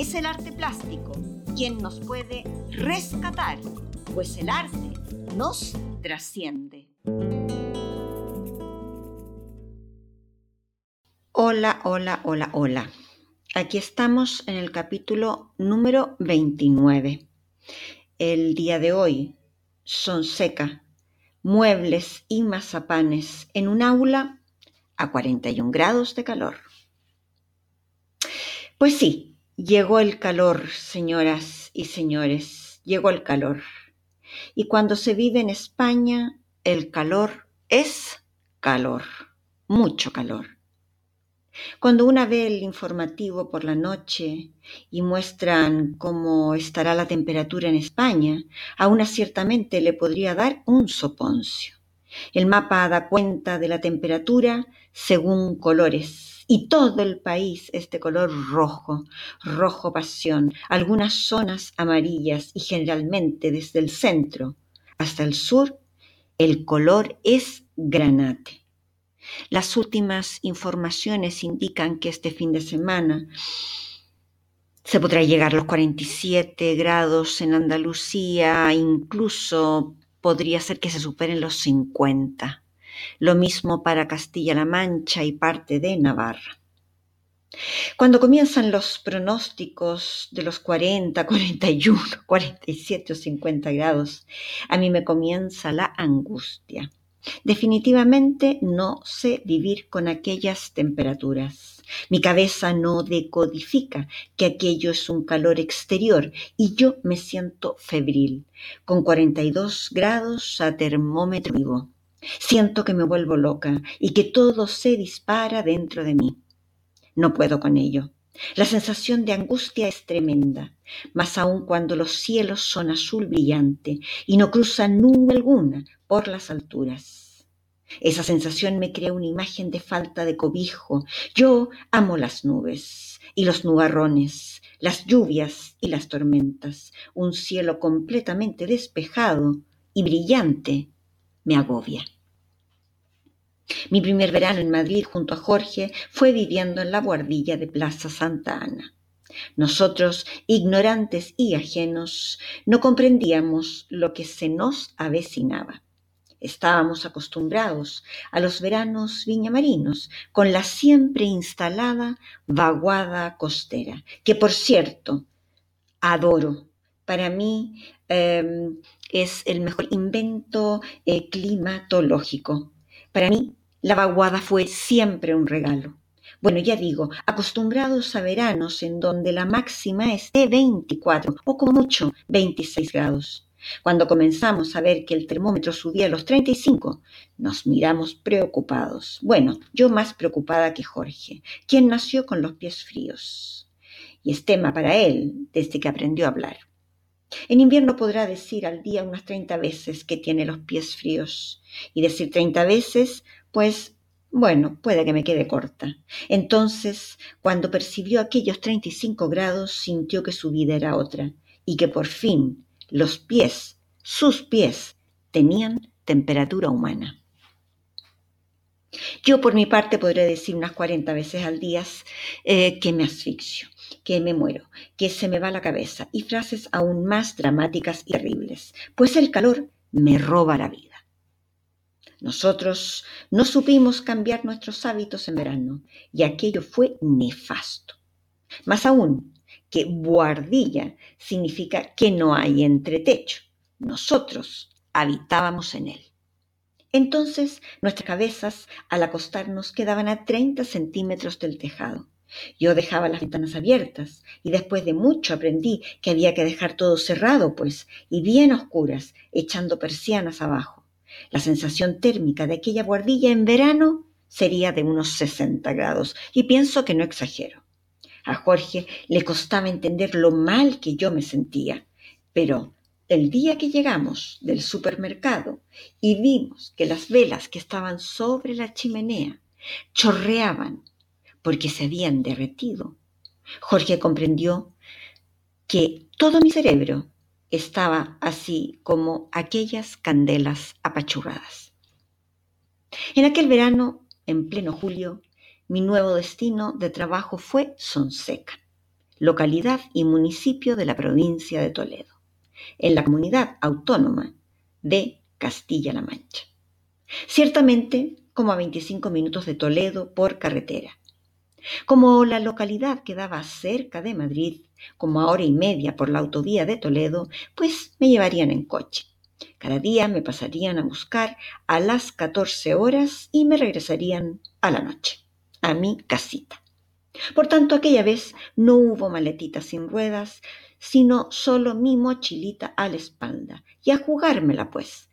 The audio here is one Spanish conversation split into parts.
es el arte plástico quien nos puede rescatar, pues el arte nos trasciende. Hola, hola, hola, hola. Aquí estamos en el capítulo número 29. El día de hoy son seca, muebles y mazapanes en un aula a 41 grados de calor. Pues sí, llegó el calor, señoras y señores, llegó el calor. Y cuando se vive en España, el calor es calor, mucho calor. Cuando una ve el informativo por la noche y muestran cómo estará la temperatura en España, a una ciertamente le podría dar un soponcio. El mapa da cuenta de la temperatura según colores y todo el país es de color rojo, rojo pasión, algunas zonas amarillas y generalmente desde el centro hasta el sur el color es granate. Las últimas informaciones indican que este fin de semana se podrá llegar a los 47 grados en Andalucía, incluso podría ser que se superen los 50. Lo mismo para Castilla-La Mancha y parte de Navarra. Cuando comienzan los pronósticos de los 40, 41, 47 o 50 grados, a mí me comienza la angustia. Definitivamente no sé vivir con aquellas temperaturas. Mi cabeza no decodifica que aquello es un calor exterior y yo me siento febril, con 42 grados a termómetro vivo. Siento que me vuelvo loca y que todo se dispara dentro de mí. No puedo con ello. La sensación de angustia es tremenda, más aún cuando los cielos son azul brillante y no cruzan nube alguna por las alturas. Esa sensación me crea una imagen de falta de cobijo. Yo amo las nubes y los nubarrones, las lluvias y las tormentas. Un cielo completamente despejado y brillante me agobia. Mi primer verano en Madrid junto a Jorge fue viviendo en la guardilla de Plaza Santa Ana. Nosotros, ignorantes y ajenos, no comprendíamos lo que se nos avecinaba. Estábamos acostumbrados a los veranos viñamarinos, con la siempre instalada vaguada costera, que por cierto, adoro. Para mí em, es el mejor invento eh, climatológico. Para mí la vaguada fue siempre un regalo. Bueno, ya digo, acostumbrados a veranos en donde la máxima es de 24 o con mucho 26 grados. Cuando comenzamos a ver que el termómetro subía a los 35, nos miramos preocupados. Bueno, yo más preocupada que Jorge, quien nació con los pies fríos. Y es tema para él desde que aprendió a hablar. En invierno podrá decir al día unas 30 veces que tiene los pies fríos. Y decir 30 veces pues bueno, puede que me quede corta. Entonces, cuando percibió aquellos 35 grados, sintió que su vida era otra y que por fin los pies, sus pies, tenían temperatura humana. Yo por mi parte podré decir unas 40 veces al día eh, que me asfixio, que me muero, que se me va la cabeza y frases aún más dramáticas y terribles, pues el calor me roba la vida. Nosotros no supimos cambiar nuestros hábitos en verano y aquello fue nefasto. Más aún, que guardilla significa que no hay entretecho. Nosotros habitábamos en él. Entonces nuestras cabezas al acostarnos quedaban a 30 centímetros del tejado. Yo dejaba las ventanas abiertas y después de mucho aprendí que había que dejar todo cerrado, pues, y bien oscuras, echando persianas abajo. La sensación térmica de aquella guardilla en verano sería de unos 60 grados, y pienso que no exagero. A Jorge le costaba entender lo mal que yo me sentía, pero el día que llegamos del supermercado y vimos que las velas que estaban sobre la chimenea chorreaban porque se habían derretido, Jorge comprendió que todo mi cerebro estaba así como aquellas candelas apachurradas. En aquel verano, en pleno julio, mi nuevo destino de trabajo fue Sonseca, localidad y municipio de la provincia de Toledo, en la comunidad autónoma de Castilla-La Mancha. Ciertamente como a 25 minutos de Toledo por carretera. Como la localidad quedaba cerca de Madrid, como a hora y media por la autovía de Toledo, pues me llevarían en coche. Cada día me pasarían a buscar a las 14 horas y me regresarían a la noche, a mi casita. Por tanto, aquella vez no hubo maletita sin ruedas, sino solo mi mochilita a la espalda. Y a jugármela, pues.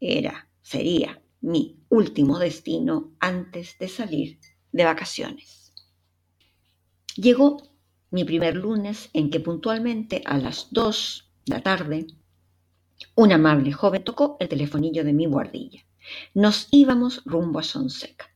Era, sería mi último destino antes de salir de vacaciones. Llegó mi primer lunes en que puntualmente a las dos de la tarde un amable joven tocó el telefonillo de mi guardilla. Nos íbamos rumbo a Sonseca.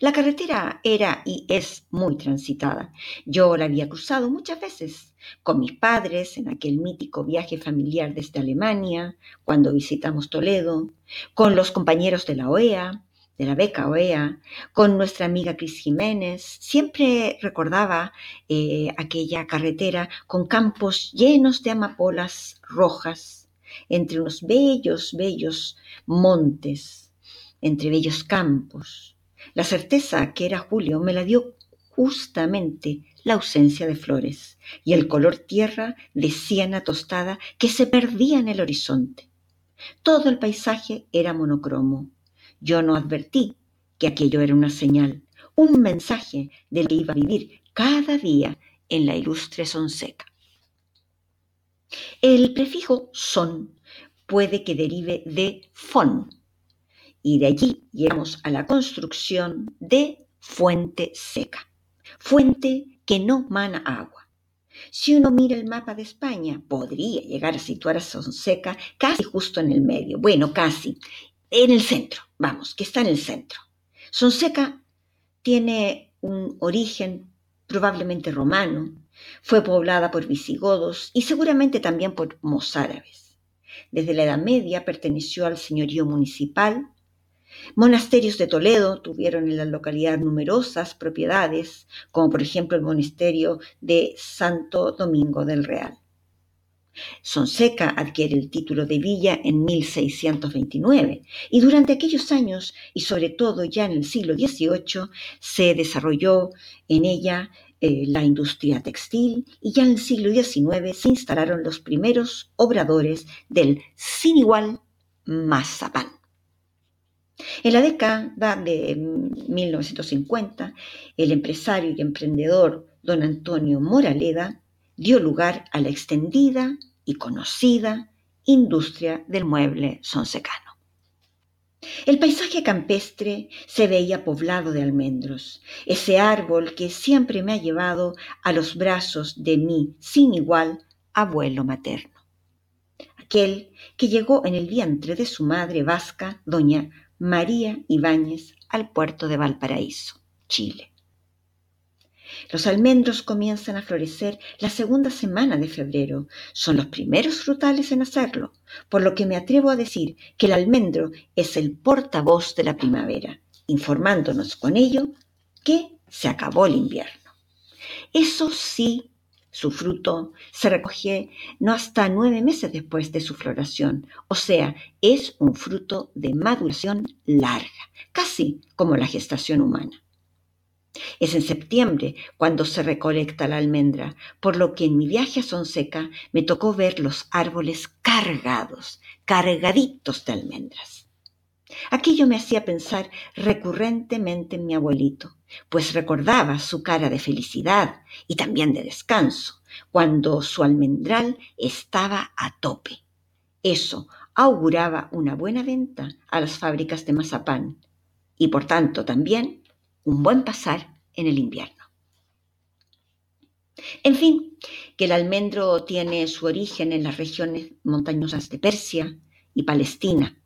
La carretera era y es muy transitada. Yo la había cruzado muchas veces con mis padres en aquel mítico viaje familiar desde Alemania, cuando visitamos Toledo, con los compañeros de la OEA, de la beca OEA, con nuestra amiga Cris Jiménez. Siempre recordaba eh, aquella carretera con campos llenos de amapolas rojas, entre unos bellos, bellos montes, entre bellos campos la certeza que era julio me la dio justamente la ausencia de flores y el color tierra de siena tostada que se perdía en el horizonte. Todo el paisaje era monocromo. Yo no advertí que aquello era una señal, un mensaje del que iba a vivir cada día en la ilustre Sonseca. El prefijo son puede que derive de fon, y de allí llegamos a la construcción de fuente seca, fuente que no mana agua. Si uno mira el mapa de España, podría llegar a situar a Sonseca casi justo en el medio, bueno, casi, en el centro, vamos, que está en el centro. Sonseca tiene un origen probablemente romano, fue poblada por visigodos y seguramente también por mozárabes. Desde la Edad Media perteneció al señorío municipal Monasterios de Toledo tuvieron en la localidad numerosas propiedades, como por ejemplo el monasterio de Santo Domingo del Real. Sonseca adquiere el título de villa en 1629 y durante aquellos años y sobre todo ya en el siglo XVIII se desarrolló en ella eh, la industria textil y ya en el siglo XIX se instalaron los primeros obradores del sin igual mazapán. En la década de 1950, el empresario y emprendedor don Antonio Moraleda dio lugar a la extendida y conocida industria del mueble sonsecano. El paisaje campestre se veía poblado de almendros, ese árbol que siempre me ha llevado a los brazos de mi sin igual abuelo materno, aquel que llegó en el vientre de su madre vasca, doña María Ibáñez al puerto de Valparaíso, Chile. Los almendros comienzan a florecer la segunda semana de febrero. Son los primeros frutales en hacerlo, por lo que me atrevo a decir que el almendro es el portavoz de la primavera, informándonos con ello que se acabó el invierno. Eso sí su fruto se recoge no hasta nueve meses después de su floración, o sea, es un fruto de maduración larga, casi como la gestación humana. Es en septiembre cuando se recolecta la almendra, por lo que en mi viaje a Sonseca me tocó ver los árboles cargados, cargaditos de almendras. Aquello me hacía pensar recurrentemente en mi abuelito, pues recordaba su cara de felicidad y también de descanso, cuando su almendral estaba a tope. Eso auguraba una buena venta a las fábricas de mazapán y por tanto también un buen pasar en el invierno. En fin, que el almendro tiene su origen en las regiones montañosas de Persia y Palestina.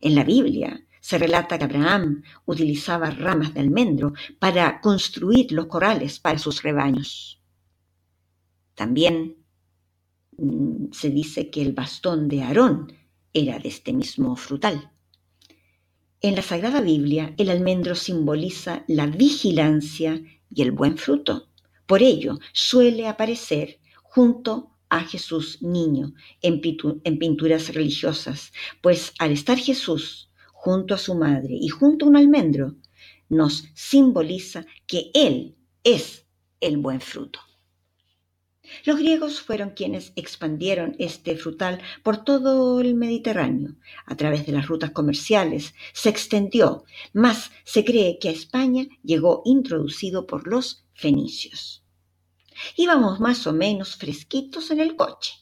En la Biblia se relata que Abraham utilizaba ramas de almendro para construir los corrales para sus rebaños. También mm, se dice que el bastón de Aarón era de este mismo frutal. En la Sagrada Biblia, el almendro simboliza la vigilancia y el buen fruto. Por ello, suele aparecer junto a Jesús niño en, pinturas religiosas, pues al estar Jesús junto a su madre y junto a un almendro, nos simboliza que Él es el buen fruto. Los griegos fueron quienes expandieron este frutal por todo el Mediterráneo. A través de las rutas comerciales se extendió, más se cree que a España llegó introducido por los fenicios. Íbamos más o menos fresquitos en el coche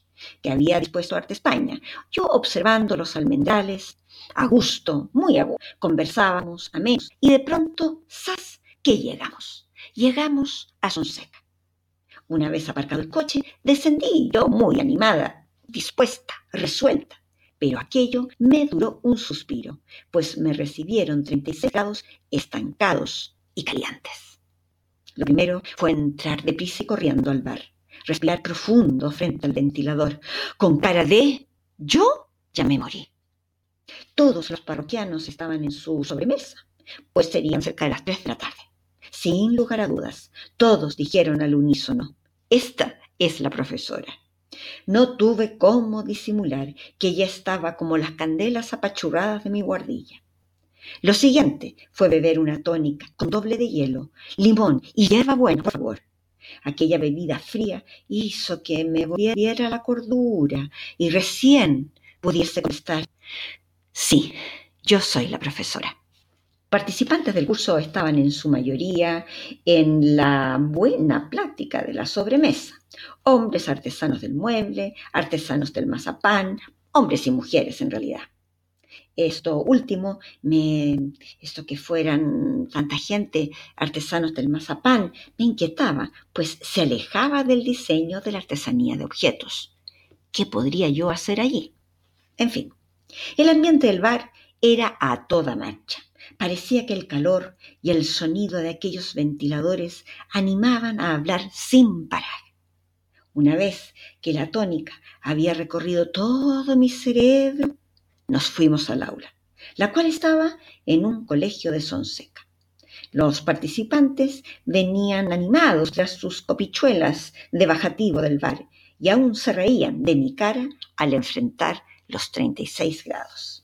que había dispuesto Arte España, yo observando los almendrales, a gusto, muy a gusto, conversábamos a menos, y de pronto, ¡zas!, que llegamos. Llegamos a Sonseca. Una vez aparcado el coche, descendí yo muy animada, dispuesta, resuelta. Pero aquello me duró un suspiro, pues me recibieron 36 grados estancados y calientes. Lo primero fue entrar deprisa y corriendo al bar, respirar profundo frente al ventilador, con cara de yo ya me morí. Todos los parroquianos estaban en su sobremesa, pues serían cerca de las tres de la tarde. Sin lugar a dudas, todos dijeron al unísono, esta es la profesora. No tuve cómo disimular que ella estaba como las candelas apachurradas de mi guardilla. Lo siguiente fue beber una tónica con doble de hielo, limón y hierba buena, por favor. Aquella bebida fría hizo que me volviera la cordura y recién pudiese contestar, sí, yo soy la profesora participantes del curso estaban en su mayoría en la buena plática de la sobremesa. Hombres artesanos del mueble, artesanos del mazapán, hombres y mujeres en realidad. Esto último, me, esto que fueran tanta gente artesanos del mazapán, me inquietaba, pues se alejaba del diseño de la artesanía de objetos. ¿Qué podría yo hacer allí? En fin, el ambiente del bar era a toda marcha Parecía que el calor y el sonido de aquellos ventiladores animaban a hablar sin parar. Una vez que la tónica había recorrido todo mi cerebro, nos fuimos al aula, la cual estaba en un colegio de Sonseca. Los participantes venían animados tras sus copichuelas de bajativo del bar y aún se reían de mi cara al enfrentar los 36 grados.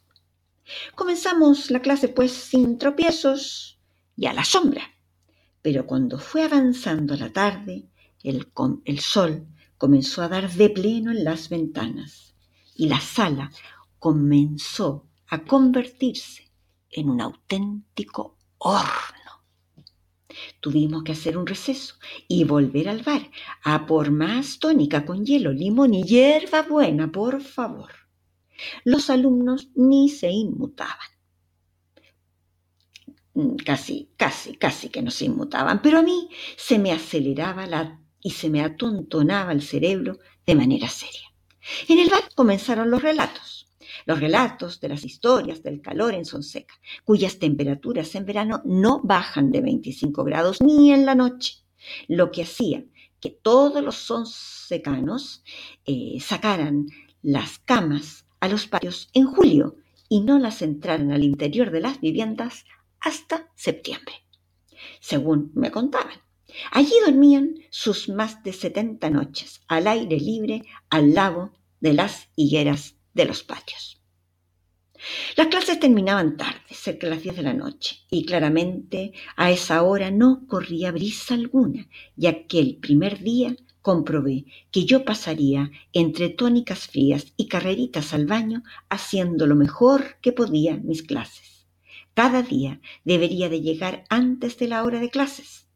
Comenzamos la clase pues sin tropiezos y a la sombra. Pero cuando fue avanzando la tarde, el, sol comenzó a dar de pleno en las ventanas y la sala comenzó a convertirse en un auténtico horno. Tuvimos que hacer un receso y volver al bar a por más tónica con hielo, limón y hierba buena, por favor. Los alumnos ni se inmutaban. Mm, casi, casi, casi que no se inmutaban, pero a mí se me aceleraba la, y se me atontonaba el cerebro de manera seria. En el bar comenzaron los relatos, los relatos de las historias del calor en Sonseca, cuyas temperaturas en verano no bajan de 25 grados ni en la noche, lo que hacía que todos los sonsecanos eh, sacaran las camas a los patios en julio y no las entraran al interior de las viviendas hasta septiembre. Según me contaban, allí dormían sus más de 70 noches al aire libre al lado de las higueras de los patios. Las clases terminaban tarde, cerca de las 10 de la noche, y claramente a esa hora no corría brisa alguna, ya que el primer día comprobé que yo pasaría entre tónicas frías y carreritas al baño haciendo lo mejor que podía mis clases. Cada día debería de llegar antes de la hora de clases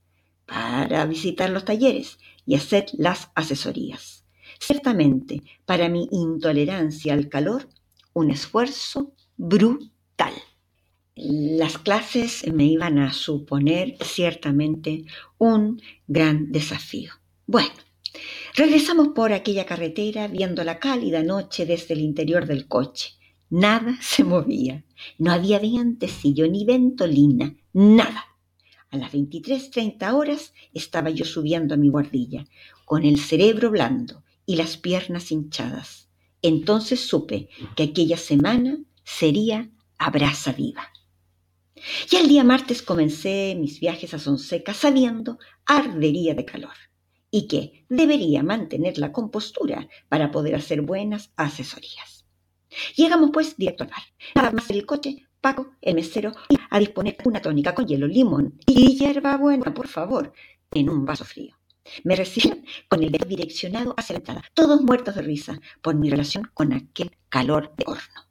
para visitar los talleres y hacer las asesorías. Ciertamente, para mi intolerancia al calor, un esfuerzo brutal. Las clases me iban a suponer ciertamente un gran desafío Bueno, regresamos por aquella carretera viendo la cálida noche desde el interior del coche. Nada se movía. No había vientecillo ni ventolina, nada. A las 23.30 horas estaba yo subiendo a mi guardilla, con el cerebro blando y las piernas hinchadas. Entonces supe que aquella semana sería a brasa viva. Y el día martes comencé mis viajes a Sonseca sabiendo ardería de calor y que debería mantener la compostura para poder hacer buenas asesorías. Llegamos pues directo al bar. Nada más el coche, Paco, el mesero, a disponer una tónica con hielo, limón y hierba buena, por favor, en un vaso frío. Me recibieron con el dedo direccionado hacia la entrada, todos muertos de risa por mi relación con aquel calor de horno.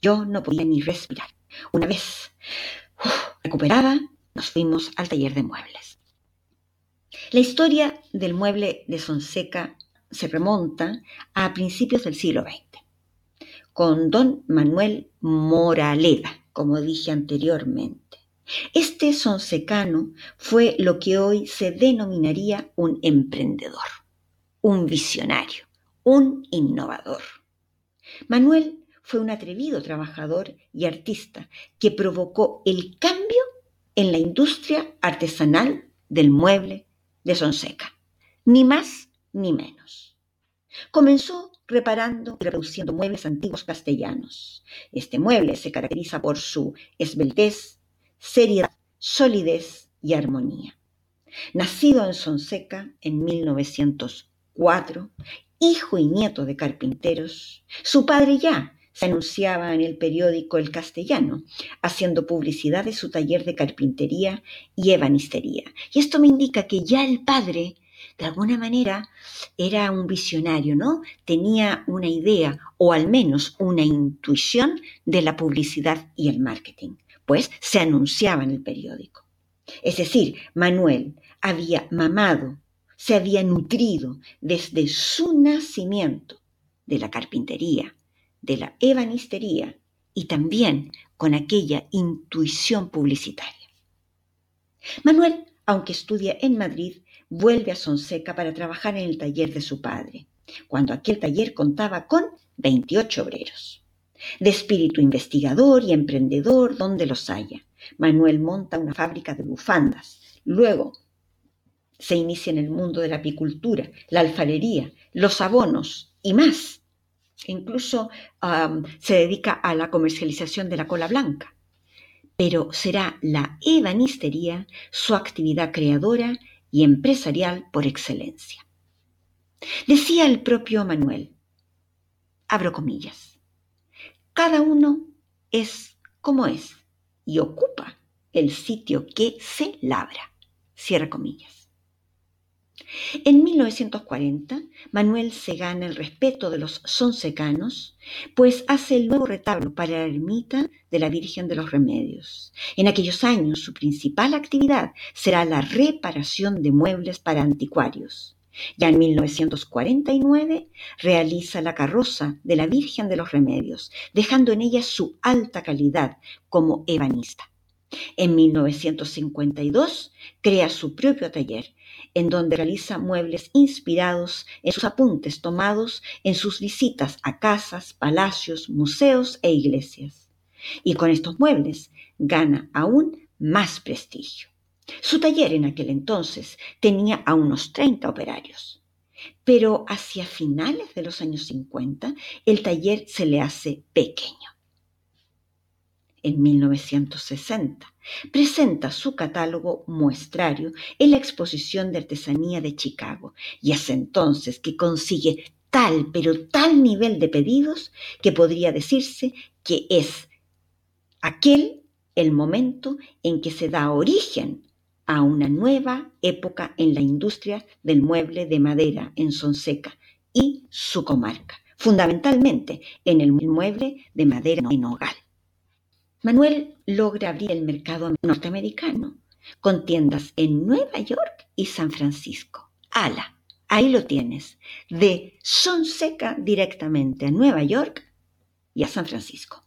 Yo no podía ni respirar. Una vez recuperada, nos fuimos al taller de muebles. La historia del mueble de Sonseca se remonta a principios del siglo XX, con don Manuel Moraleda, como dije anteriormente. Este sonsecano fue lo que hoy se denominaría un emprendedor, un visionario, un innovador. Manuel fue un atrevido trabajador y artista que provocó el cambio en la industria artesanal del mueble de Sonseca, ni más ni menos. Comenzó reparando y reproduciendo muebles antiguos castellanos. Este mueble se caracteriza por su esbeltez, seriedad, solidez y armonía. Nacido en Sonseca en 1904, hijo y nieto de carpinteros, su padre ya se anunciaba en el periódico El Castellano, haciendo publicidad de su taller de carpintería y ebanistería. Y esto me indica que ya el padre, de alguna manera, era un visionario, ¿no? Tenía una idea o al menos una intuición de la publicidad y el marketing, pues se anunciaba en el periódico. Es decir, Manuel había mamado, se había nutrido desde su nacimiento de la carpintería, de la ebanistería y también con aquella intuición publicitaria. Manuel, aunque estudia en Madrid, vuelve a Sonseca para trabajar en el taller de su padre, cuando aquel taller contaba con 28 obreros. De espíritu investigador y emprendedor donde los haya, Manuel monta una fábrica de bufandas. Luego se inicia en el mundo de la apicultura, la alfarería, los abonos y más incluso se dedica a la comercialización de la cola blanca. Pero será la ebanistería su actividad creadora y empresarial por excelencia. Decía el propio Manuel, abro comillas, cada uno es como es y ocupa el sitio que se labra, cierra comillas. En 1940, Manuel se gana el respeto de los sonsecanos, pues hace el nuevo retablo para la ermita de la Virgen de los Remedios. En aquellos años, su principal actividad será la reparación de muebles para anticuarios. Ya en 1949 realiza la carroza de la Virgen de los Remedios, dejando en ella su alta calidad como ebanista. En 1952 crea su propio taller en donde realiza muebles inspirados en sus apuntes tomados en sus visitas a casas, palacios, museos e iglesias. Y con estos muebles gana aún más prestigio. Su taller en aquel entonces tenía a unos 30 operarios. Pero hacia finales de los años 50 el taller se le hace pequeño en 1960. Presenta su catálogo muestrario en la Exposición de Artesanía de Chicago y es entonces que consigue tal, pero tal nivel de pedidos que podría decirse que es aquel el momento en que se da origen a una nueva época en la industria del mueble de madera en Sonseca y su comarca, fundamentalmente en el mueble de madera en hogar. Manuel logra abrir el mercado norteamericano con tiendas en Nueva York y San Francisco. ¡Hala! Ahí lo tienes. De Sonseca directamente a Nueva York y a San Francisco.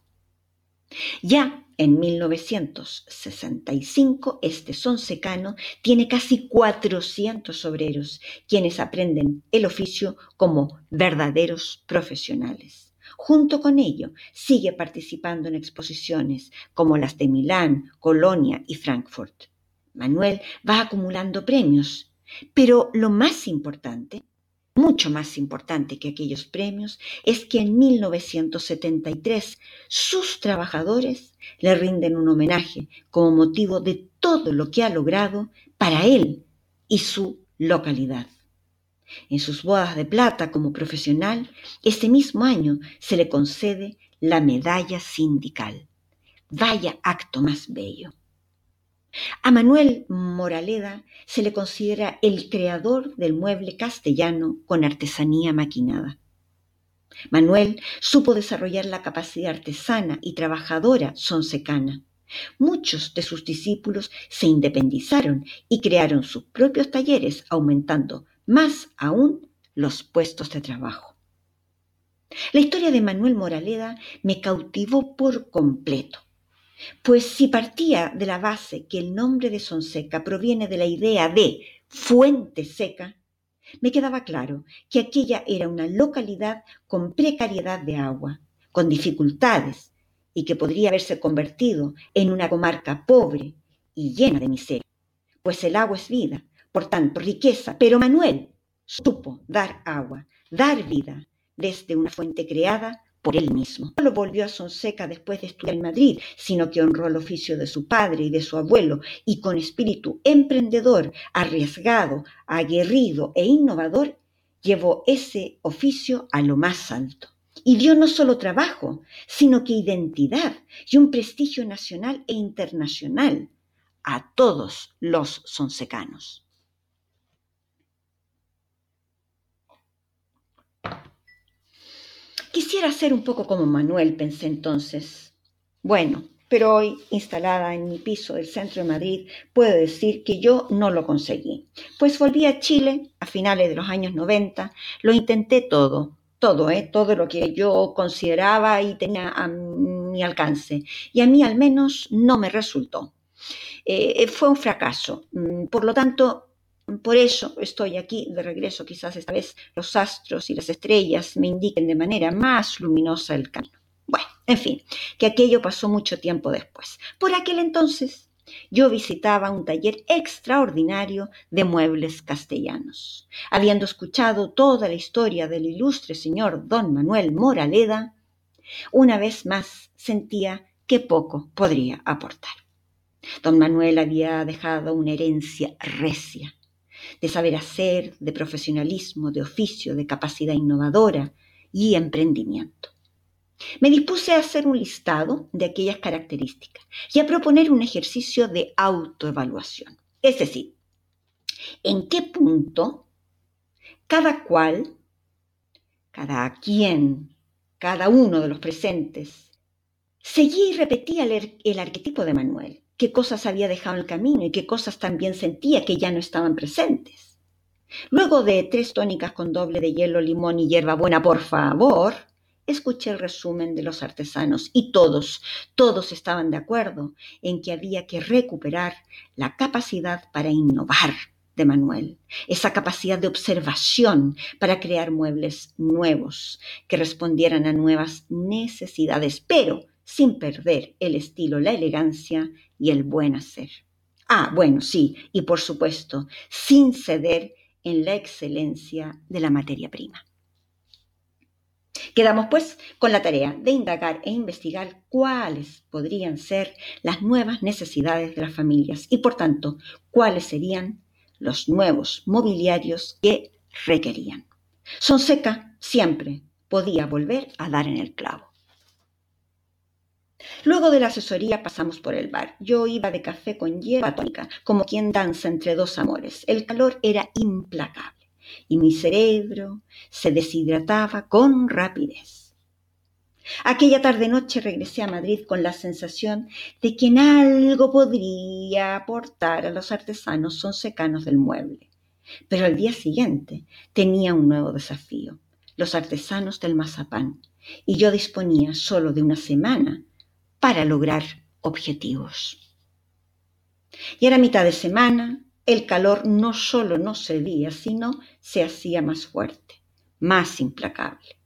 Ya en 1965, este sonsecano tiene casi 400 obreros, quienes aprenden el oficio como verdaderos profesionales. Junto con ello, sigue participando en exposiciones como las de Milán, Colonia y Frankfurt. Manuel va acumulando premios, pero lo más importante mucho más importante que aquellos premios es que en 1973 sus trabajadores le rinden un homenaje como motivo de todo lo que ha logrado para él y su localidad. En sus bodas de plata como profesional, ese mismo año se le concede la medalla sindical. Vaya acto más bello. A Manuel Moraleda se le considera el creador del mueble castellano con artesanía maquinada. Manuel supo desarrollar la capacidad artesana y trabajadora sonsecana. Muchos de sus discípulos se independizaron y crearon sus propios talleres, aumentando más aún los puestos de trabajo. La historia de Manuel Moraleda me cautivó por completo. Pues si partía de la base que el nombre de Sonseca proviene de la idea de fuente seca, me quedaba claro que aquella era una localidad con precariedad de agua, con dificultades, y que podría haberse convertido en una comarca pobre y llena de miseria. Pues el agua es vida, por tanto riqueza, pero Manuel supo dar agua, dar vida, desde una fuente creada por él mismo. No lo volvió a Sonseca después de estudiar en Madrid, sino que honró el oficio de su padre y de su abuelo y con espíritu emprendedor, arriesgado, aguerrido e innovador, llevó ese oficio a lo más alto. Y dio no solo trabajo, sino que identidad y un prestigio nacional e internacional a todos los sonsecanos. Quisiera ser un poco como Manuel, pensé entonces. Bueno, pero hoy, instalada en mi piso del centro de Madrid, puedo decir que yo no lo conseguí. Pues volví a Chile a finales de los años 90, lo intenté todo, todo, ¿eh? todo lo que yo consideraba y tenía a mi alcance. Y a mí al menos no me resultó. Eh, fue un fracaso. Mm, por lo tanto, por eso estoy aquí de regreso, quizás esta vez los astros y las estrellas me indiquen de manera más luminosa el camino. Bueno, en fin, que aquello pasó mucho tiempo después. Por aquel entonces yo visitaba un taller extraordinario de muebles castellanos. Habiendo escuchado toda la historia del ilustre señor don Manuel Moraleda, una vez más sentía que poco podría aportar. Don Manuel había dejado una herencia recia, de saber hacer, de profesionalismo, de oficio, de capacidad innovadora y emprendimiento. Me dispuse a hacer un listado de aquellas características y a proponer un ejercicio de autoevaluación. Es decir, en qué punto cada cual, cada quien, cada uno de los presentes, seguía y repetía el, el arquetipo de Manuel qué cosas había dejado en el camino y qué cosas también sentía que ya no estaban presentes. Luego de tres tónicas con doble de hielo, limón y hierbabuena, por favor, escuché el resumen de los artesanos y todos, todos estaban de acuerdo en que había que recuperar la capacidad para innovar de Manuel, esa capacidad de observación para crear muebles nuevos que respondieran a nuevas necesidades, pero sin perder el estilo, la elegancia y el buen hacer. Ah, bueno, sí, y por supuesto, sin ceder en la excelencia de la materia prima. Quedamos pues con la tarea de indagar e investigar cuáles podrían ser las nuevas necesidades de las familias y por tanto cuáles serían los nuevos mobiliarios que requerían. Sonseca siempre podía volver a dar en el clavo. Luego de la asesoría pasamos por el bar. Yo iba de café con hierba tónica, como quien danza entre dos amores. El calor era implacable y mi cerebro se deshidrataba con rapidez. Aquella tarde-noche regresé a Madrid con la sensación de que en algo podría aportar a los artesanos sonsecanos del mueble. Pero al día siguiente tenía un nuevo desafío, los artesanos del mazapán, y yo disponía solo de una semana para lograr objetivos. Y era mitad de semana, el calor no solo no cedía, sino se hacía más fuerte, más implacable.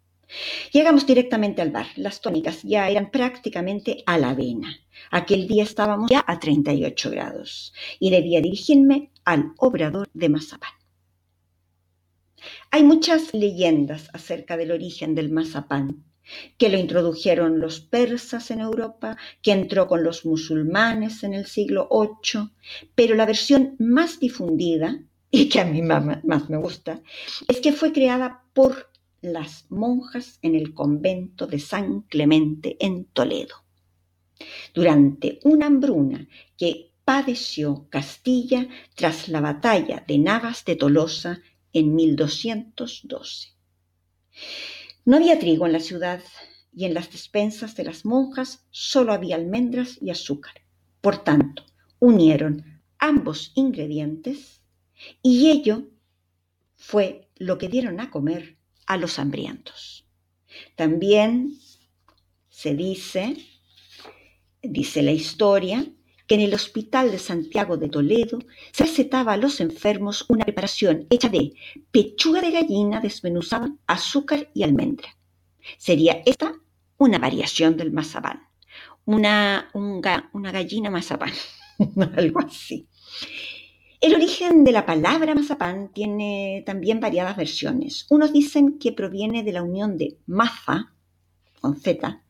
Llegamos directamente al bar. Las tónicas ya eran prácticamente a la avena. Aquel día estábamos ya a 38 grados y debía dirigirme al obrador de mazapán. Hay muchas leyendas acerca del origen del mazapán, que lo introdujeron los persas en Europa, que entró con los musulmanes en el siglo VIII, pero la versión más difundida, y que a mí más me gusta, es que fue creada por las monjas en el convento de San Clemente en Toledo. Durante una hambruna que padeció Castilla tras la batalla de Navas de Tolosa en 1212. No había trigo en la ciudad y en las despensas de las monjas solo había almendras y azúcar. Por tanto, unieron ambos ingredientes y ello fue lo que dieron a comer a los hambrientos. También se dice, dice la historia, que en el Hospital de Santiago de Toledo se recetaba a los enfermos una preparación hecha de pechuga de gallina desmenuzada, azúcar y almendra. Sería esta una variación del mazapán, una, una gallina mazapán, algo así. El origen de la palabra mazapán tiene también variadas versiones. Unos dicen que proviene de la unión de maza, con Z,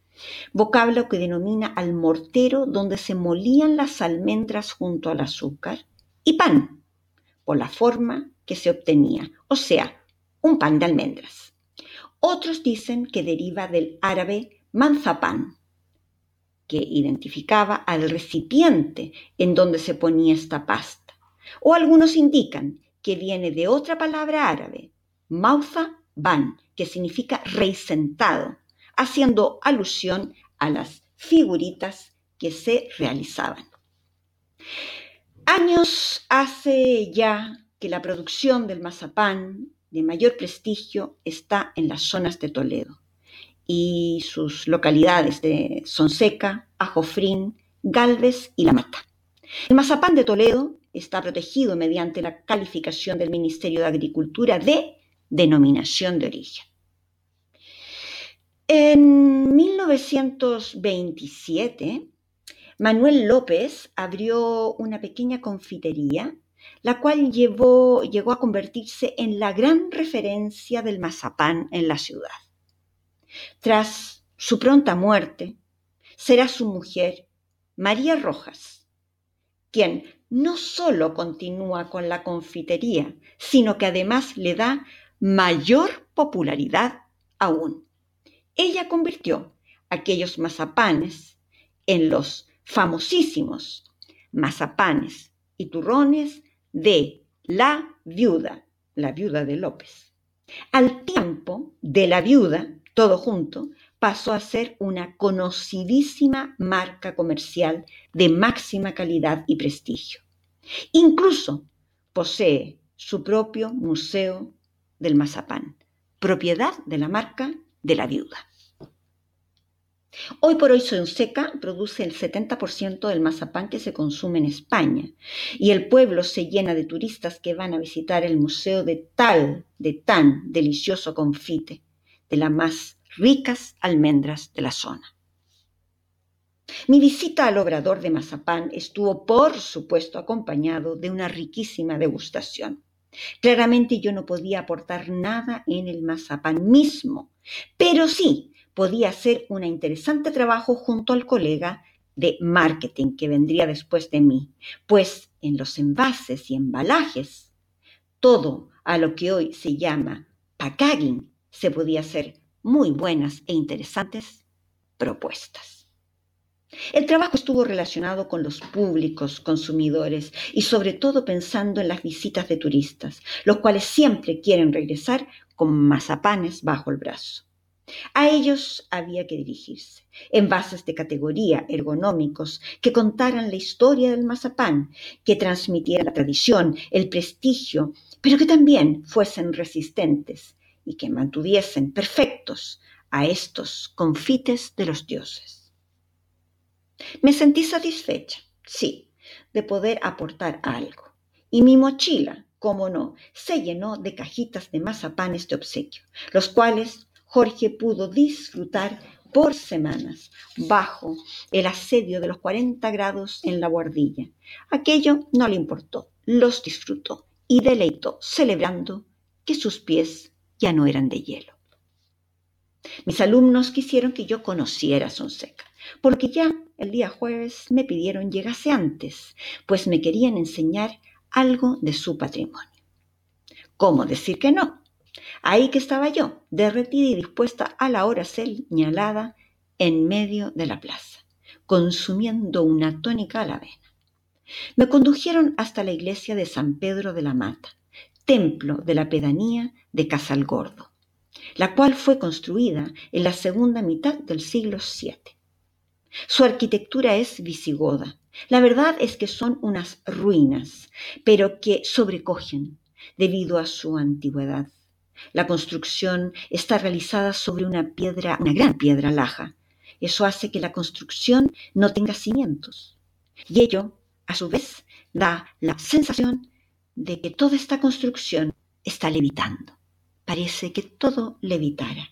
vocablo que denomina al mortero donde se molían las almendras junto al azúcar, y pan, por la forma que se obtenía, o sea, un pan de almendras. Otros dicen que deriva del árabe manzapán, que identificaba al recipiente en donde se ponía esta pasta. O algunos indican que viene de otra palabra árabe, mauza ban, que significa rey sentado, haciendo alusión a las figuritas que se realizaban. Años hace ya que la producción del mazapán de mayor prestigio está en las zonas de Toledo y sus localidades de Sonseca, Ajofrín, Galvez y La Mata. El mazapán de Toledo está protegido mediante la calificación del Ministerio de Agricultura de denominación de origen. En 1927, Manuel López abrió una pequeña confitería, la cual llegó a convertirse en la gran referencia del mazapán en la ciudad. Tras su pronta muerte, será su mujer, María Rojas, quien no solo continúa con la confitería, sino que además le da mayor popularidad aún ella convirtió aquellos mazapanes en los famosísimos mazapanes y turrones de la viuda, la viuda de López. Al tiempo de la viuda, todo junto, pasó a ser una conocidísima marca comercial de máxima calidad y prestigio. Incluso posee su propio museo del mazapán, propiedad de la marca de la viuda. Hoy por hoy Sonseca produce el 70% del mazapán que se consume en España y el pueblo se llena de turistas que van a visitar el museo de tal, de tan delicioso confite, de las más ricas almendras de la zona. Mi visita al obrador de mazapán estuvo, por supuesto, acompañado de una riquísima degustación. Claramente yo no podía aportar nada en el mazapán mismo, pero sí podía hacer un interesante trabajo junto al colega de marketing que vendría después de mí, pues en los envases y embalajes, todo a lo que hoy se llama packaging, se podía hacer muy buenas e interesantes propuestas. El trabajo estuvo relacionado con los públicos consumidores y sobre todo pensando en las visitas de turistas, los cuales siempre quieren regresar con mazapanes bajo el brazo. A ellos había que dirigirse, envases de categoría ergonómicos que contaran la historia del mazapán, que transmitieran la tradición, el prestigio, pero que también fuesen resistentes y que mantuviesen perfectos a estos confites de los dioses. Me sentí satisfecha, sí, de poder aportar algo. Y mi mochila, cómo no, se llenó de cajitas de mazapanes de obsequio, los cuales Jorge pudo disfrutar por semanas bajo el asedio de los 40 grados en la guardilla. Aquello no le importó, los disfrutó y deleitó, celebrando que sus pies ya no eran de hielo. Mis alumnos quisieron que yo conociera Sonseca, porque ya el día jueves me pidieron llegase antes, pues me querían enseñar algo de su patrimonio. ¿Cómo decir que no? Ahí que estaba yo, derretida y dispuesta a la hora señalada en medio de la plaza, consumiendo una tónica a la avena. Me condujeron hasta la iglesia de San Pedro de la Mata, templo de la pedanía de Casalgordo, la cual fue construida en la segunda mitad del siglo VII. Su arquitectura es visigoda. La verdad es que son unas ruinas, pero que sobrecogen debido a su antigüedad. La construcción está realizada sobre una piedra, una gran piedra laja. Eso hace que la construcción no tenga cimientos. Y ello, a su vez, da la sensación de que toda esta construcción está levitando. Parece que todo levitara.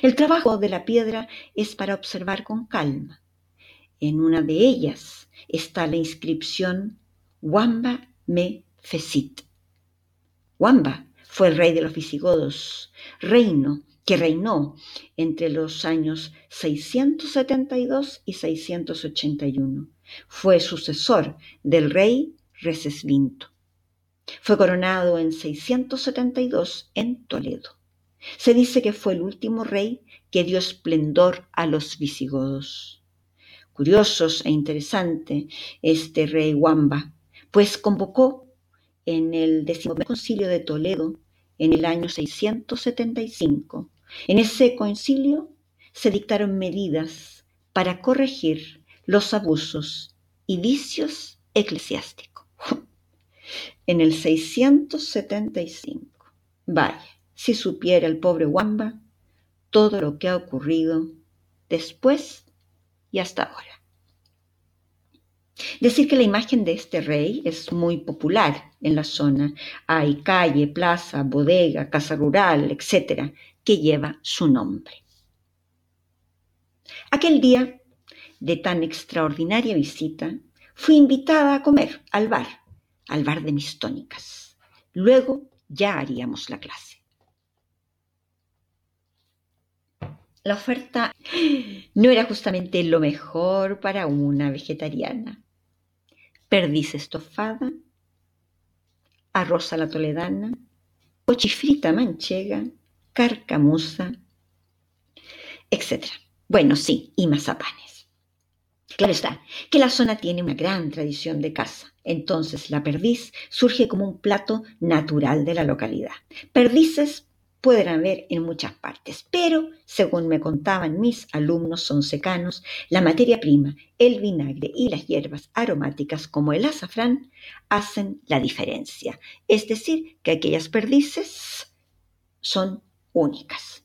El trabajo de la piedra es para observar con calma. En una de ellas está la inscripción Wamba me fecit. Wamba fue el rey de los visigodos, reino que reinó entre los años 672 y 681. Fue sucesor del rey Recesvinto. Fue coronado en 672 en Toledo. Se dice que fue el último rey que dio esplendor a los visigodos. Curiosos e interesante este rey Wamba, pues convocó en el decimoprimer concilio de Toledo en el año 675. En ese concilio se dictaron medidas para corregir los abusos y vicios eclesiásticos. en el 675. Vaya, si supiera el pobre Wamba todo lo que ha ocurrido después y hasta ahora. Decir que la imagen de este rey es muy popular en la zona. Hay calle, plaza, bodega, casa rural, etcétera, que lleva su nombre. Aquel día de tan extraordinaria visita, fui invitada a comer al bar al bar de mis tónicas. Luego ya haríamos la clase. La oferta no era justamente lo mejor para una vegetariana. Perdiz estofada, arroz a la toledana, cochifrita manchega, carcamuza, etc. Bueno, sí, y mazapanes. Claro está, que la zona tiene una gran tradición de caza. Entonces la perdiz surge como un plato natural de la localidad. Perdices pueden haber en muchas partes, pero, según me contaban mis alumnos sonsecanos, la materia prima, el vinagre y las hierbas aromáticas como el azafrán hacen la diferencia. Es decir, que aquellas perdices son únicas.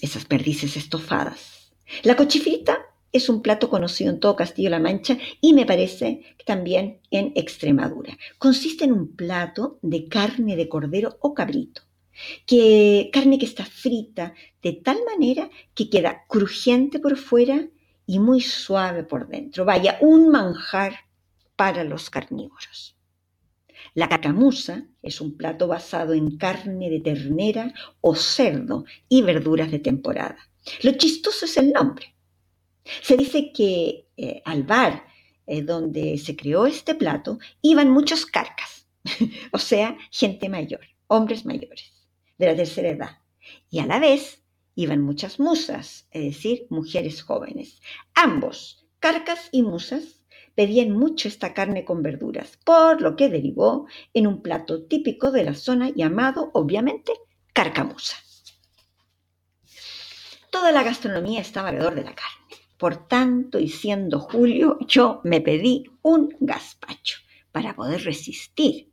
Esas perdices estofadas. La cochifrita es un plato conocido en todo Castillo-La Mancha y me parece también en Extremadura. Consiste en un plato de carne de cordero o cabrito, que carne que está frita de tal manera que queda crujiente por fuera y muy suave por dentro. Vaya, un manjar para los carnívoros. La cacamusa es un plato basado en carne de ternera o cerdo y verduras de temporada. Lo chistoso es el nombre. Se dice que eh, al bar eh, donde se creó este plato iban muchos carcas, o sea, gente mayor, hombres mayores, de la tercera edad. Y a la vez iban muchas musas, es decir, mujeres jóvenes. Ambos, carcas y musas, pedían mucho esta carne con verduras, por lo que derivó en un plato típico de la zona llamado, obviamente, carcamusa. Toda la gastronomía estaba alrededor de la carne. Por tanto, y siendo julio, yo me pedí un gazpacho para poder resistir.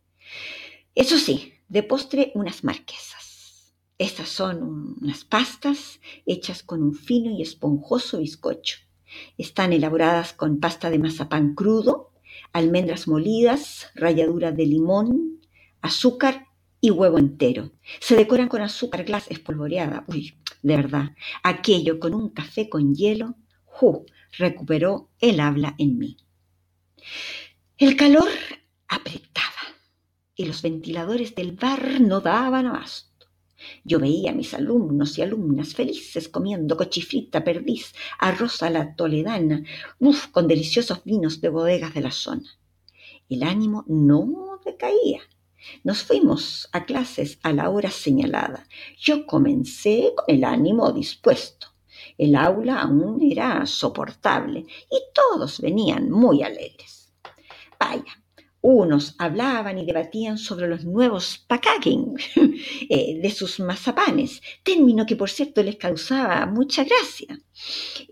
Eso sí, de postre unas marquesas. Estas son unas pastas hechas con un fino y esponjoso bizcocho. Están elaboradas con pasta de mazapán crudo, almendras molidas, ralladura de limón, azúcar y huevo entero. Se decoran con azúcar glas espolvoreada. Uy, de verdad, aquello con un café con hielo, ¡ju! recuperó el habla en mí. El calor apretaba y los ventiladores del bar no daban abasto. Yo veía a mis alumnos y alumnas felices comiendo cochifrita, perdiz, arroz a la toledana, uff, con deliciosos vinos de bodegas de la zona. El ánimo no decaía. Nos fuimos a clases a la hora señalada. Yo comencé con el ánimo dispuesto. El aula aún era soportable y todos venían muy alegres. Vaya, unos hablaban y debatían sobre los nuevos packing eh, de sus mazapanes, término que por cierto les causaba mucha gracia.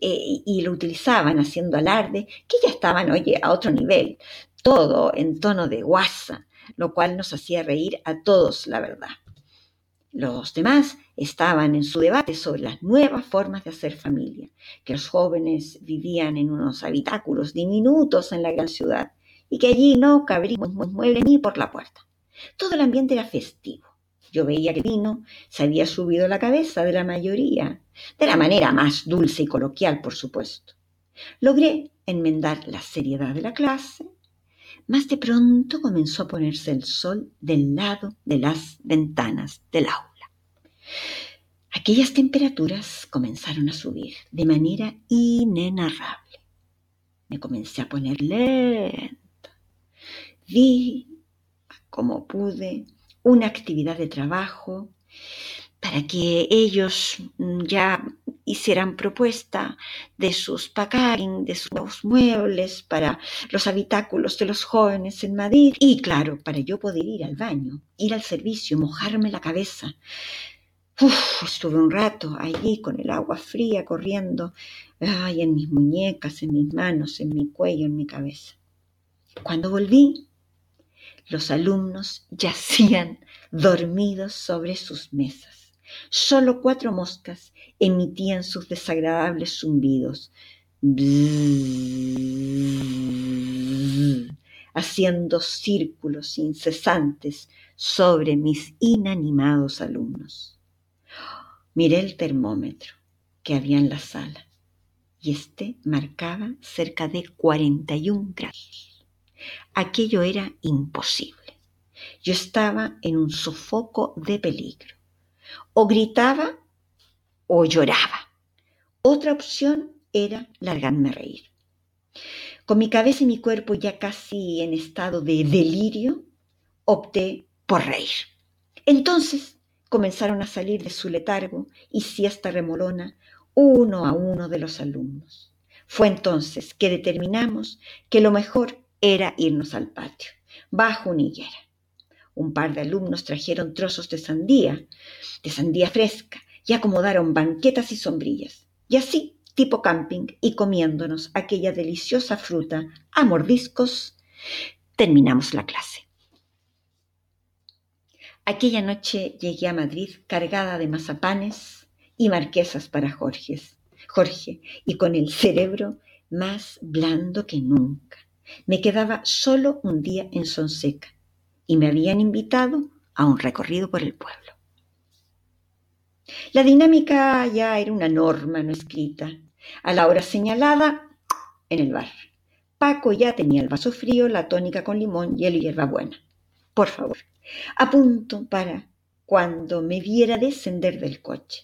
Eh, y lo utilizaban haciendo alarde que ya estaban, oye, a otro nivel, todo en tono de guasa, lo cual nos hacía reír a todos, la verdad. Los demás estaban en su debate sobre las nuevas formas de hacer familia, que los jóvenes vivían en unos habitáculos diminutos en la gran ciudad y que allí no cabríamos ni por la puerta. Todo el ambiente era festivo. Yo veía que vino se había subido la cabeza de la mayoría, de la manera más dulce y coloquial, por supuesto. Logré enmendar la seriedad de la clase, más de pronto comenzó a ponerse el sol del lado de las ventanas del aula. Aquellas temperaturas comenzaron a subir de manera inenarrable. Me comencé a poner lento vi como pude una actividad de trabajo para que ellos mm, ya hicieran propuesta de sus packing, de sus muebles para los habitáculos de los jóvenes en Madrid y claro, para yo poder ir al baño, ir al servicio, mojarme la cabeza. Estuve un rato allí con el agua fría corriendo, ay, en mis muñecas, en mis manos, en mi cuello, en mi cabeza. Cuando volví, los alumnos yacían dormidos sobre sus mesas. Solo cuatro moscas emitían sus desagradables zumbidos, haciendo círculos incesantes sobre mis inanimados alumnos. Miré el termómetro que había en la sala y este marcaba cerca de 41 grados. Aquello era imposible. Yo estaba en un sofoco de peligro. O gritaba o lloraba. Otra opción era largarme a reír. Con mi cabeza y mi cuerpo ya casi en estado de delirio, opté por reír. Entonces comenzaron a salir de su letargo y siesta remolona uno a uno de los alumnos. Fue entonces que determinamos que lo mejor era irnos al patio, bajo una higuera. Un par de alumnos trajeron trozos de sandía, de sandía fresca, y acomodaron banquetas y sombrillas. Y así, tipo camping, y comiéndonos aquella deliciosa fruta a mordiscos, terminamos la clase. Aquella noche llegué a Madrid cargada de mazapanes y marquesas para Jorge, Jorge, y con el cerebro más blando que nunca me quedaba solo un día en Sonseca y me habían invitado a un recorrido por el pueblo. La dinámica ya era una norma no escrita. A la hora señalada, en el bar. Paco ya tenía el vaso frío, la tónica con limón y el hierbabuena. Por favor, apunto para cuando me viera descender del coche.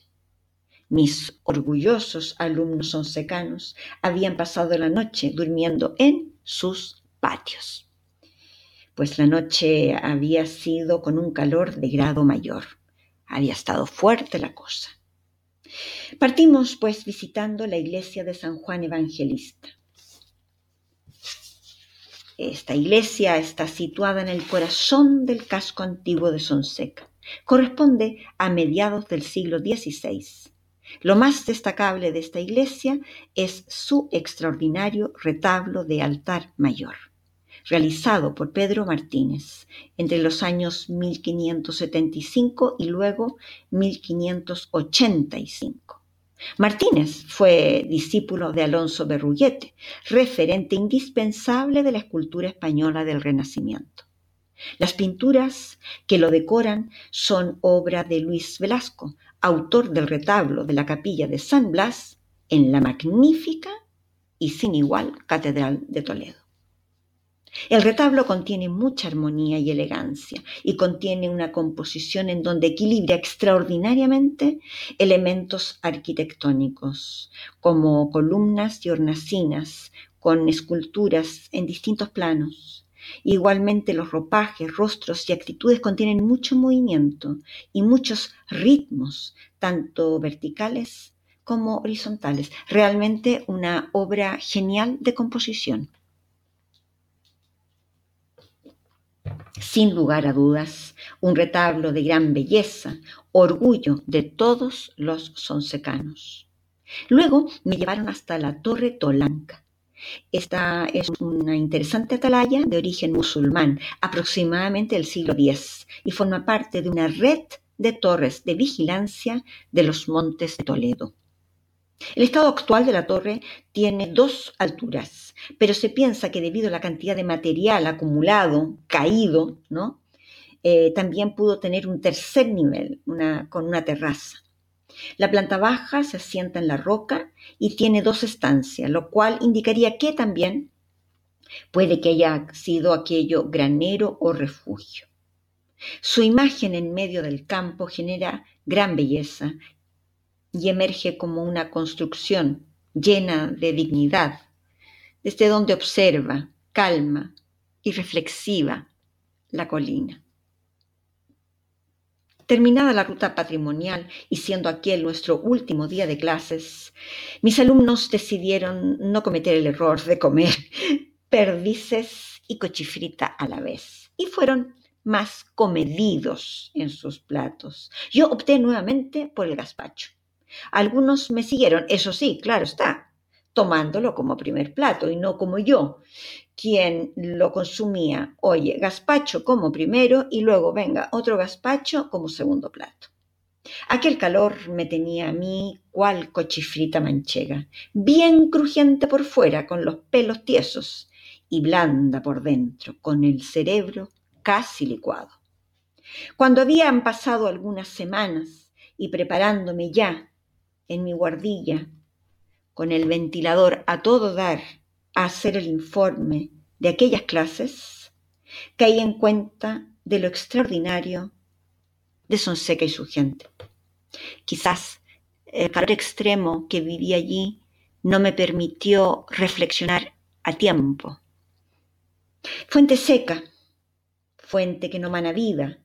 Mis orgullosos alumnos onsecanos habían pasado la noche durmiendo en sus patios, pues la noche había sido con un calor de grado mayor. Había estado fuerte la cosa. Partimos pues visitando la iglesia de San Juan Evangelista. Esta iglesia está situada en el corazón del casco antiguo de Sonseca. Corresponde a mediados del siglo XVI lo más destacable de esta iglesia es su extraordinario retablo de altar mayor, realizado por Pedro Martínez entre los años 1575 y luego 1585. Martínez fue discípulo de Alonso Berruguete, referente indispensable de la escultura española del Renacimiento. Las pinturas que lo decoran son obra de Luis Velasco, autor del retablo de la capilla de San Blas en la magnífica y sin igual Catedral de Toledo. El retablo contiene mucha armonía y elegancia y contiene una composición en donde equilibra extraordinariamente elementos arquitectónicos, como columnas y hornacinas, con esculturas en distintos planos. Igualmente los ropajes, rostros y actitudes contienen mucho movimiento y muchos ritmos, tanto verticales como horizontales. Realmente una obra genial de composición. sin lugar a dudas, un retablo de gran belleza, orgullo de todos los sonsecanos. Luego me llevaron hasta la Torre Tolanca. Esta es una interesante atalaya de origen musulmán, aproximadamente del siglo X, y forma parte de una red de torres de vigilancia de los montes de Toledo. El estado actual de la torre tiene dos alturas, pero se piensa que debido a la cantidad de material acumulado, caído, ¿no? Eh, también pudo tener un tercer nivel, con una terraza. La planta baja se asienta en la roca y tiene dos estancias, lo cual indicaría que también puede que haya sido aquello granero o refugio. Su imagen en medio del campo genera gran belleza y emerge como una construcción llena de dignidad, desde donde observa, calma y reflexiva la colina. Terminada la ruta patrimonial y siendo aquel nuestro último día de clases, mis alumnos decidieron no cometer el error de comer perdices y cochifrita a la vez y fueron más comedidos en sus platos. Yo opté nuevamente por el gazpacho. Algunos me siguieron, eso sí, claro está, tomándolo como primer plato y no como yo, quien lo consumía, oye, gazpacho como primero y luego venga otro gazpacho como segundo plato. Aquel calor me tenía a mí cual cochifrita manchega, bien crujiente por fuera, con los pelos tiesos, y blanda por dentro, con el cerebro casi licuado. Cuando habían pasado algunas semanas y preparándome ya en mi guardilla, con el ventilador a todo dar, a hacer el informe de aquellas clases, caí en cuenta de lo extraordinario de Sonseca y su gente. Quizás el calor extremo que viví allí no me permitió reflexionar a tiempo. Fuente seca, fuente que no mana vida,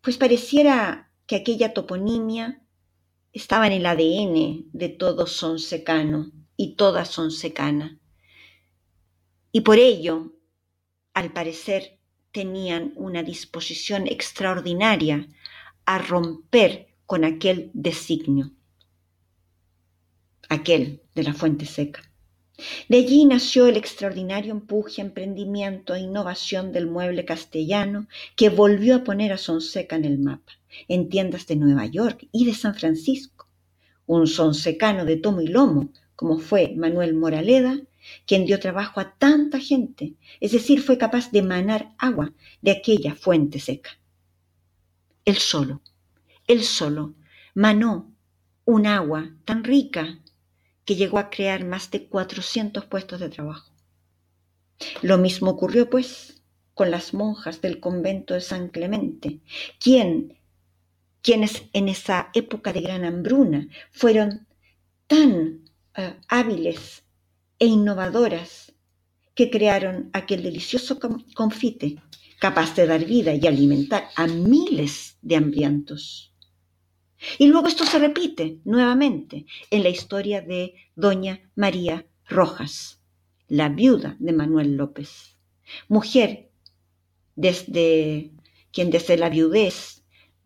pues pareciera que aquella toponimia estaba en el ADN de todo secano y toda secana. Y por ello, al parecer, tenían una disposición extraordinaria a romper con aquel designio, aquel de la fuente seca. De allí nació el extraordinario empuje, emprendimiento e innovación del mueble castellano que volvió a poner a Sonseca en el mapa en tiendas de Nueva York y de San Francisco. Un sonsecano de tomo y lomo, como fue Manuel Moraleda, quien dio trabajo a tanta gente, es decir, fue capaz de manar agua de aquella fuente seca. Él solo, él solo, manó un agua tan rica que llegó a crear más de 400 puestos de trabajo. Lo mismo ocurrió, pues, con las monjas del convento de San Clemente, quien quienes en esa época de gran hambruna fueron tan eh, hábiles e innovadoras que crearon aquel delicioso confite capaz de dar vida y alimentar a miles de hambrientos. Y luego esto se repite nuevamente en la historia de doña María Rojas, la viuda de Manuel López, mujer desde quien desde la viudez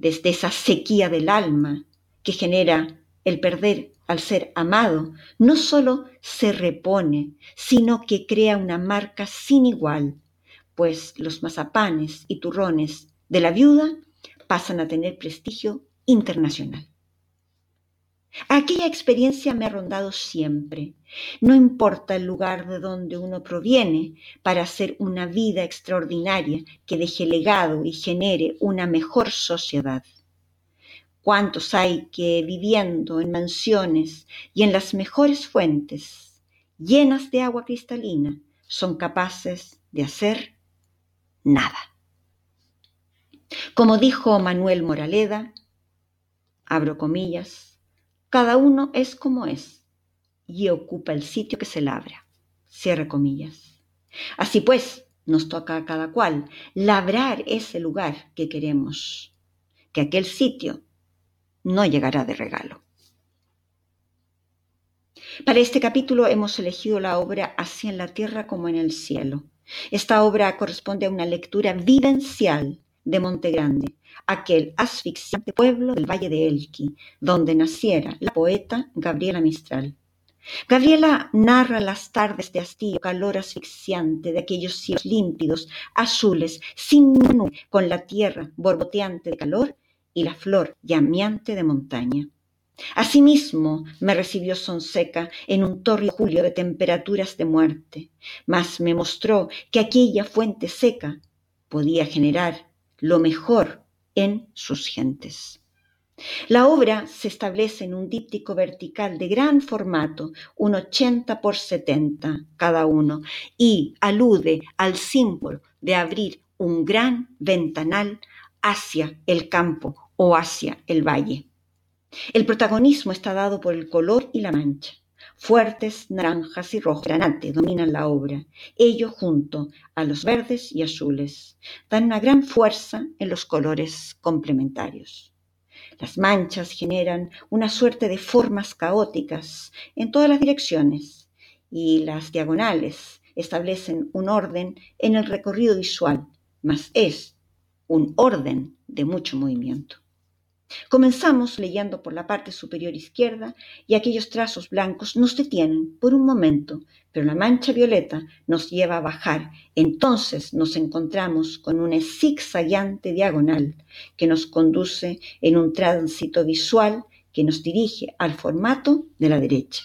desde esa sequía del alma que genera el perder al ser amado, no solo se repone, sino que crea una marca sin igual, pues los mazapanes y turrones de la viuda pasan a tener prestigio internacional. Aquella experiencia me ha rondado siempre. No importa el lugar de donde uno proviene para hacer una vida extraordinaria que deje legado y genere una mejor sociedad. ¿Cuántos hay que viviendo en mansiones y en las mejores fuentes, llenas de agua cristalina, son capaces de hacer nada? Como dijo Manuel Moraleda, abro comillas, cada uno es como es y ocupa el sitio que se labra. Cierre comillas. Así pues, nos toca a cada cual labrar ese lugar que queremos, que aquel sitio no llegará de regalo. Para este capítulo hemos elegido la obra Así en la tierra como en el cielo. Esta obra corresponde a una lectura vivencial de Monte Grande, aquel asfixiante pueblo del Valle de Elqui, donde naciera la poeta Gabriela Mistral. Gabriela narra las tardes de hastío, calor asfixiante de aquellos cielos límpidos, azules, sin nube, con la tierra borboteante de calor y la flor llameante de montaña. Asimismo me recibió Sonseca en un torrio julio de temperaturas de muerte, mas me mostró que aquella fuente seca podía generar lo mejor en sus gentes. La obra se establece en un díptico vertical de gran formato, un 80 por 70 cada uno, y alude al símbolo de abrir un gran ventanal hacia el campo o hacia el valle. El protagonismo está dado por el color y la mancha. Fuertes naranjas y rojo granate dominan la obra, ello junto a los verdes y azules. Dan una gran fuerza en los colores complementarios. Las manchas generan una suerte de formas caóticas en todas las direcciones y las diagonales establecen un orden en el recorrido visual, mas es un orden de mucho movimiento. Comenzamos leyendo por la parte superior izquierda y aquellos trazos blancos nos detienen por un momento, pero la mancha violeta nos lleva a bajar. Entonces nos encontramos con una zigzagueante diagonal que nos conduce en un tránsito visual que nos dirige al formato de la derecha.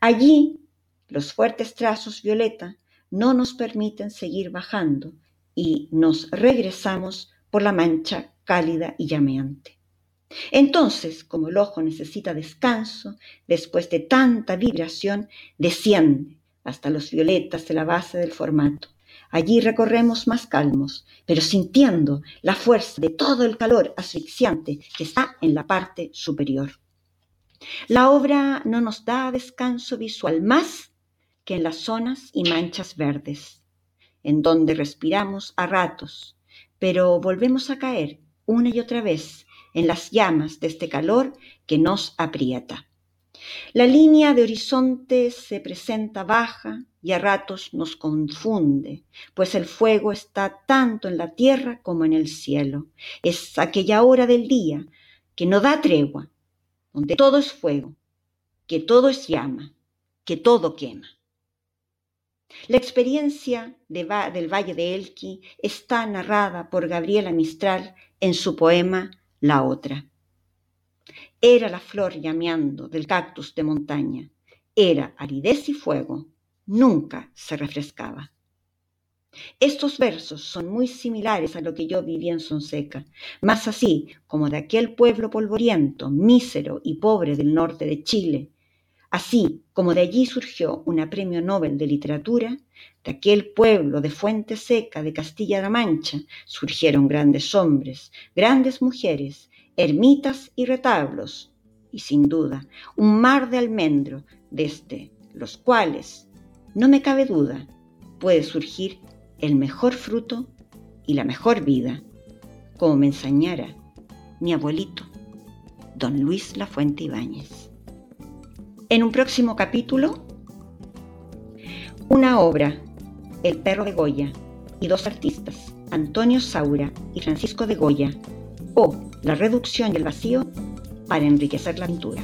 Allí los fuertes trazos violeta no nos permiten seguir bajando y nos regresamos por la mancha cálida y llameante. Entonces, como el ojo necesita descanso, después de tanta vibración, desciende hasta los violetas de la base del formato. Allí recorremos más calmos, pero sintiendo la fuerza de todo el calor asfixiante que está en la parte superior. La obra no nos da descanso visual más que en las zonas y manchas verdes, en donde respiramos a ratos, pero volvemos a caer una y otra vez en las llamas de este calor que nos aprieta. La línea de horizonte se presenta baja y a ratos nos confunde, pues el fuego está tanto en la tierra como en el cielo. Es aquella hora del día que no da tregua, donde todo es fuego, que todo es llama, que todo quema. La experiencia del Valle de Elqui está narrada por Gabriela Mistral en su poema la otra. Era la flor llameando del cactus de montaña, era aridez y fuego, nunca se refrescaba. Estos versos son muy similares a lo que yo viví en Sonseca, más así como de aquel pueblo polvoriento, mísero y pobre del norte de Chile, así como de allí surgió un premio Nobel de literatura, de aquel pueblo de fuente seca de Castilla-La Mancha surgieron grandes hombres, grandes mujeres, ermitas y retablos, y sin duda un mar de almendro desde los cuales, no me cabe duda, puede surgir el mejor fruto y la mejor vida, como me enseñara mi abuelito, don Luis Lafuente Ibáñez. En un próximo capítulo, una obra el perro de Goya y dos artistas, Antonio Saura y Francisco de Goya, o La reducción y el vacío para enriquecer la pintura.